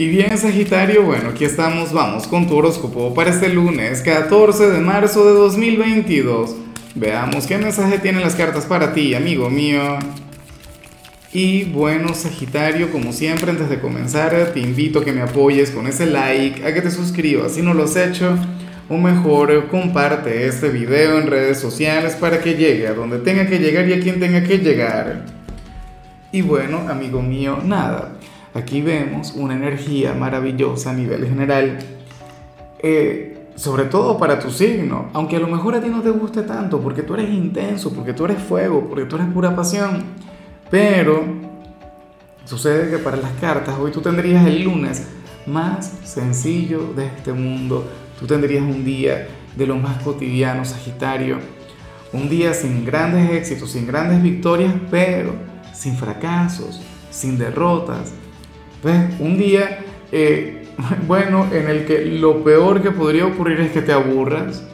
Y bien, Sagitario, bueno, aquí estamos, vamos con tu horóscopo para este lunes 14 de marzo de 2022. Veamos qué mensaje tienen las cartas para ti, amigo mío. Y bueno, Sagitario, como siempre, antes de comenzar, te invito a que me apoyes con ese like, a que te suscribas si no lo has hecho, o mejor, comparte este video en redes sociales para que llegue a donde tenga que llegar y a quien tenga que llegar. Y bueno, amigo mío, nada Aquí vemos una energía maravillosa a nivel general, eh, sobre todo para tu signo, aunque a lo mejor a ti no te guste tanto, porque tú eres intenso, porque tú eres fuego, porque tú eres pura pasión, pero sucede que para las cartas hoy tú tendrías el lunes más sencillo de este mundo, tú tendrías un día de lo más cotidiano, Sagitario, un día sin grandes éxitos, sin grandes victorias, pero sin fracasos, sin derrotas, un día, eh, bueno, en el que lo peor que podría ocurrir es que te aburras,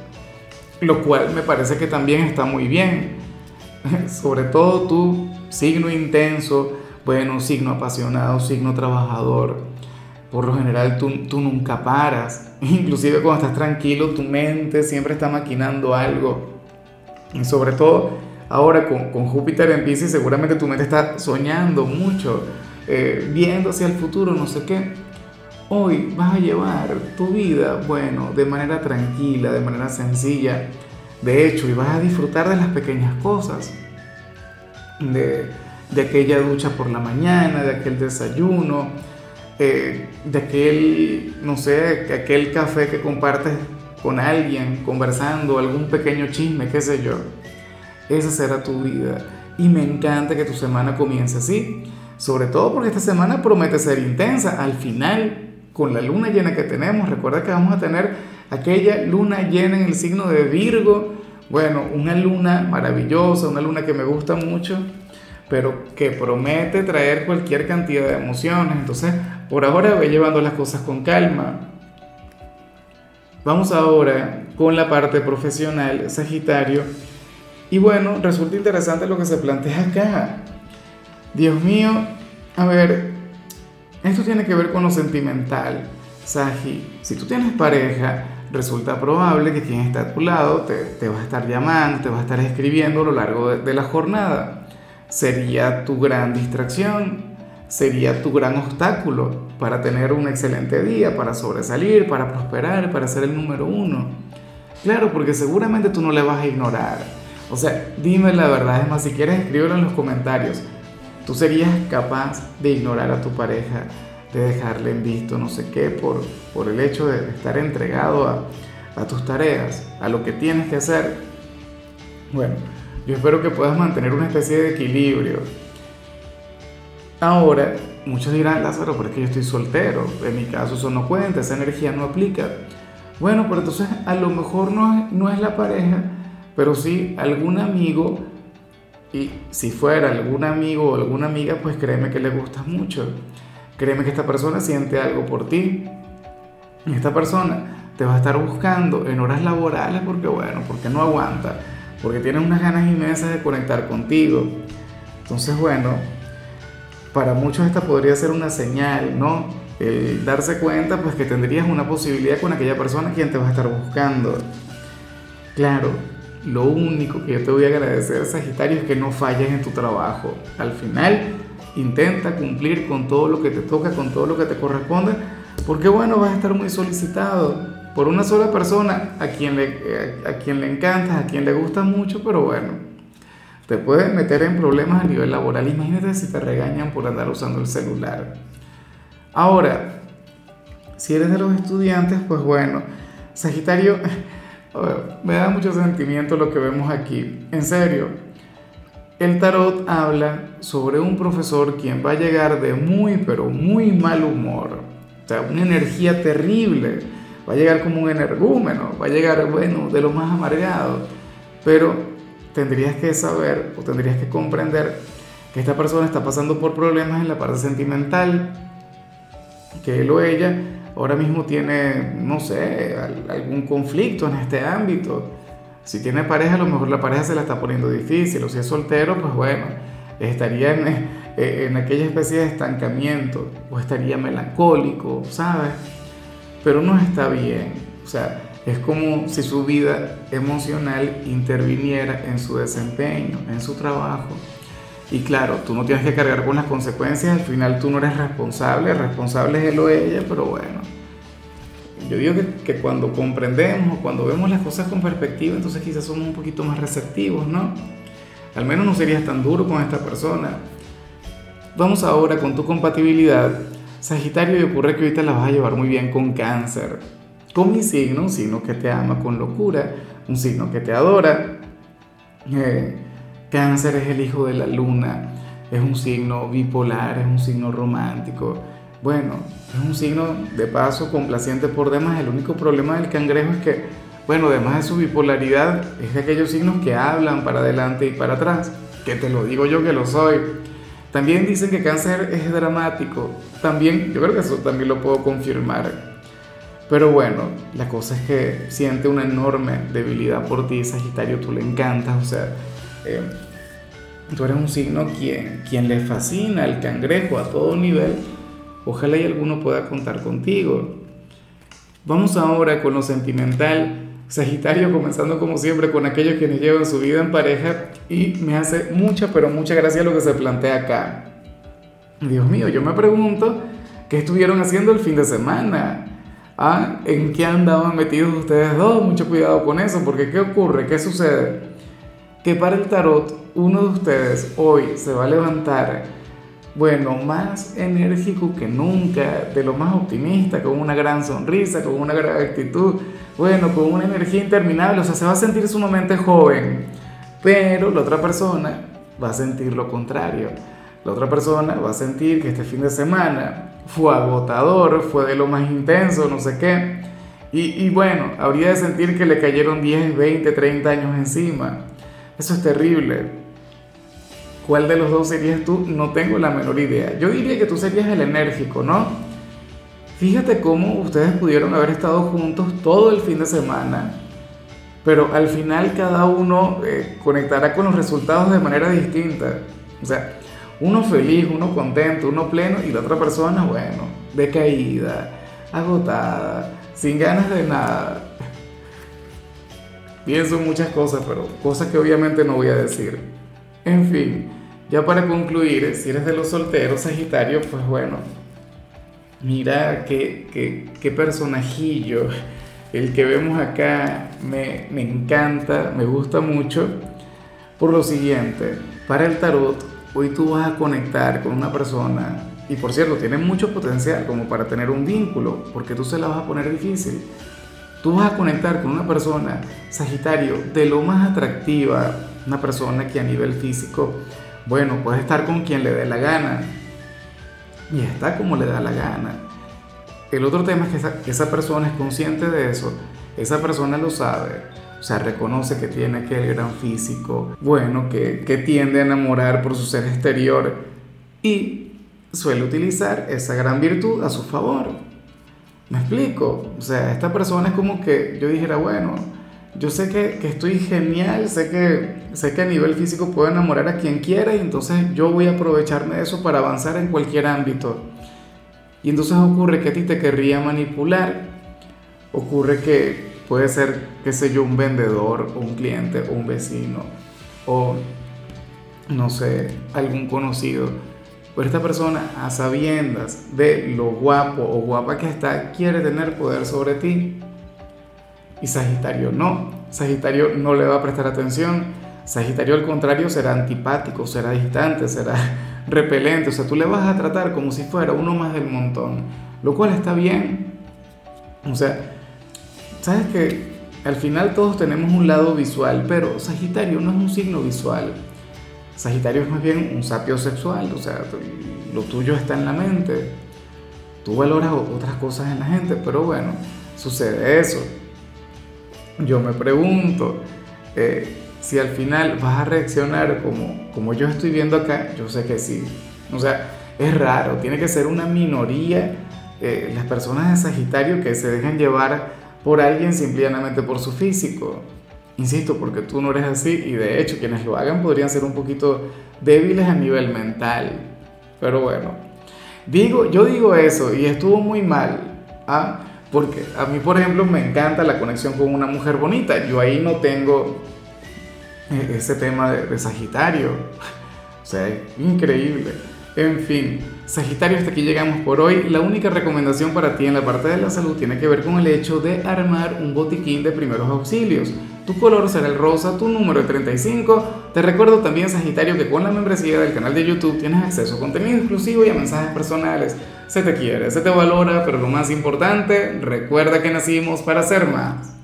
lo cual me parece que también está muy bien. Sobre todo tú, signo intenso, bueno, signo apasionado, signo trabajador. Por lo general tú, tú nunca paras. Inclusive cuando estás tranquilo, tu mente siempre está maquinando algo. Y sobre todo ahora con, con Júpiter en Pisces, seguramente tu mente está soñando mucho eh, viendo hacia el futuro, no sé qué. Hoy vas a llevar tu vida, bueno, de manera tranquila, de manera sencilla. De hecho, y vas a disfrutar de las pequeñas cosas. De, aquella ducha por la mañana, de aquel desayuno, eh, de aquel, no sé, aquel café que compartes con alguien, conversando, algún pequeño chisme, qué sé yo. Esa será tu vida. Y me encanta que tu semana comience así sobre todo porque esta semana promete ser intensa. Al final, con la luna llena que tenemos, recuerda que vamos a tener aquella luna llena en el signo de Virgo. Bueno, una luna maravillosa, una luna que me gusta mucho, pero que promete traer cualquier cantidad de emociones. Entonces, por ahora voy llevando las cosas con calma. Vamos ahora con la parte profesional, Sagitario. Y bueno, resulta interesante lo que se plantea acá. Dios mío, a ver, esto tiene que ver con lo sentimental. Saji, si tú tienes pareja, resulta probable que quien está a tu lado te, va a estar llamando, te va a estar escribiendo a lo largo de, la jornada. Sería tu gran distracción, sería tu gran obstáculo para tener un excelente día, para sobresalir, para prosperar, para ser el número uno. Claro, porque seguramente tú no le vas a ignorar. O sea, dime la verdad, es más, si quieres escríbelo en los comentarios. Tú serías capaz de ignorar a tu pareja, de dejarle en visto no sé qué por, por el hecho de estar entregado a, tus tareas, a lo que tienes que hacer. Bueno, yo espero que puedas mantener una especie de equilibrio. Ahora, muchos dirán, Lázaro, pero es que yo estoy soltero, en mi caso eso no cuenta, esa energía no aplica. Bueno, pero entonces a lo mejor no no es la pareja, pero sí algún amigo y si fuera algún amigo o alguna amiga, pues créeme que le gustas mucho. Créeme que esta persona siente algo por ti. Esta persona te va a estar buscando en horas laborales porque, bueno, porque no aguanta, porque tiene unas ganas inmensas de conectar contigo. Entonces, bueno, para muchos esta podría ser una señal, ¿no? El darse cuenta, pues que tendrías una posibilidad con aquella persona quien te va a estar buscando. Claro, lo único que yo te voy a agradecer, Sagitario, es que no falles en tu trabajo. Al final, intenta cumplir con todo lo que te toca, con todo lo que te corresponde, porque bueno, vas a estar muy solicitado por una sola persona a quien le, a quien le encanta, a quien le gusta mucho, pero bueno, te puedes meter en problemas a nivel laboral. Imagínate si te regañan por andar usando el celular. Ahora, si eres de los estudiantes, pues bueno, Sagitario me da mucho sentimiento lo que vemos aquí. En serio, el tarot habla sobre un profesor quien va a llegar de muy, pero muy mal humor. O sea, una energía terrible. Va a llegar como un energúmeno, va a llegar, bueno, de lo más amargado. Pero tendrías que saber o tendrías que comprender que esta persona está pasando por problemas en la parte sentimental, que él o ella ahora mismo tiene, no sé, algún conflicto en este ámbito. Si tiene pareja, a lo mejor la pareja se la está poniendo difícil, o si es soltero, pues bueno, estaría eh, en aquella especie de estancamiento o estaría melancólico, ¿sabes? Pero no está bien, o sea, es como si su vida emocional interviniera en su desempeño, en su trabajo. Y claro, tú no tienes que cargar con las consecuencias, al final tú no eres responsable, responsable es él o ella, pero bueno. Yo digo que, que cuando comprendemos o cuando vemos las cosas con perspectiva, entonces quizás somos un poquito más receptivos, ¿no? Al menos no serías tan duro con esta persona. Vamos ahora con tu compatibilidad. Sagitario, y ocurre que ahorita la vas a llevar muy bien con cáncer con mi signo, un signo que te ama con locura, un signo que te adora. Eh, cáncer es el hijo de la luna, es un signo bipolar, es un signo romántico. Bueno, es un signo de paso complaciente por demás. El único problema del cangrejo es que, bueno, además de su bipolaridad, es de aquellos signos que hablan para adelante y para atrás, que te lo digo yo que lo soy. También dicen que cáncer es dramático. También, yo creo que eso también lo puedo confirmar. Pero bueno, la cosa es que siente una enorme debilidad por ti, Sagitario, tú le encantas, o sea, eh, tú eres un signo quien, quien le fascina el cangrejo a todo nivel. Ojalá y alguno pueda contar contigo. Vamos ahora con lo sentimental. Sagitario, comenzando como siempre con aquellos quienes llevan su vida en pareja y me hace mucha, pero mucha gracia lo que se plantea acá. Dios mío, yo me pregunto, ¿qué estuvieron haciendo el fin de semana? ¿Ah? ¿En qué andaban metidos ustedes dos? Mucho cuidado con eso, porque ¿qué ocurre? ¿Qué sucede? Que para el tarot, uno de ustedes hoy se va a levantar, bueno, más enérgico que nunca, de lo más optimista, con una gran sonrisa, con una gran actitud, bueno, con una energía interminable, o sea, se va a sentir sumamente joven, pero la otra persona va a sentir lo contrario. La otra persona va a sentir que este fin de semana fue agotador, fue de lo más intenso, no sé qué. Y, bueno, habría de sentir que le cayeron 10, 20, 30 años encima. Eso es terrible. ¿Cuál de los dos serías tú? No tengo la menor idea. Yo diría que tú serías el enérgico, ¿no? Fíjate cómo ustedes pudieron haber estado juntos todo el fin de semana, pero al final cada uno eh, conectará con los resultados de manera distinta. O sea, uno feliz, uno contento, uno pleno y la otra persona, bueno, decaída, agotada, sin ganas de nada. Pienso muchas cosas, pero cosas que obviamente no voy a decir. En fin, ya para concluir, si eres de los solteros, Sagitario, pues bueno, mira qué, qué, qué personajillo. El que vemos acá me, me encanta, me gusta mucho. Por lo siguiente, para el tarot, hoy tú vas a conectar con una persona, y por cierto, tiene mucho potencial como para tener un vínculo, porque tú se la vas a poner difícil. Tú vas a conectar con una persona, Sagitario, de lo más atractiva, una persona que a nivel físico, bueno, puede estar con quien le dé la gana, y está como le da la gana. El otro tema es que esa, esa persona es consciente de eso, esa persona lo sabe, o sea, reconoce que tiene aquel gran físico, bueno, que, que tiende a enamorar por su ser exterior y suele utilizar esa gran virtud a su favor. ¿Me explico? O sea, esta persona es como que yo dijera, bueno, yo sé que, que, estoy genial, sé que, sé que a nivel físico puedo enamorar a quien quiera y entonces yo voy a aprovecharme de eso para avanzar en cualquier ámbito. Y entonces ocurre que a ti te querría manipular, ocurre que, Puede ser, qué sé yo, un vendedor un cliente un vecino o, no sé, algún conocido. Pero esta persona, a sabiendas de lo guapo o guapa que está, quiere tener poder sobre ti. Y Sagitario no. Sagitario no le va a prestar atención. Sagitario al contrario será antipático, será distante, será repelente. O sea, tú le vas a tratar como si fuera uno más del montón. Lo cual está bien. O sea, Sabes que al final todos tenemos un lado visual, pero Sagitario no es un signo visual. Sagitario es más bien un sapio sexual, o sea, lo tuyo está en la mente. Tú valoras otras cosas en la gente, pero bueno, sucede eso. Yo me pregunto eh, si al final vas a reaccionar como, como yo estoy viendo acá. Yo sé que sí. O sea, es raro, tiene que ser una minoría eh, las personas de Sagitario que se dejan llevar por alguien simplemente por su físico. Insisto, porque tú no eres así y de hecho quienes lo hagan podrían ser un poquito débiles a nivel mental. Pero bueno, digo, yo digo eso y estuvo muy mal. ¿ah? Porque a mí, por ejemplo, me encanta la conexión con una mujer bonita. Yo ahí no tengo eh, ese tema de, de Sagitario. O sea, increíble. En fin, Sagitario, hasta aquí llegamos por hoy. La única recomendación para ti en la parte de la salud tiene que ver con el hecho de armar un botiquín de primeros auxilios. Tu color será el rosa, tu número es 35. Te recuerdo también, Sagitario, que con la membresía del canal de YouTube tienes acceso a contenido exclusivo y a mensajes personales. Se te quiere, se te valora, pero lo más importante, recuerda que nacimos para ser más.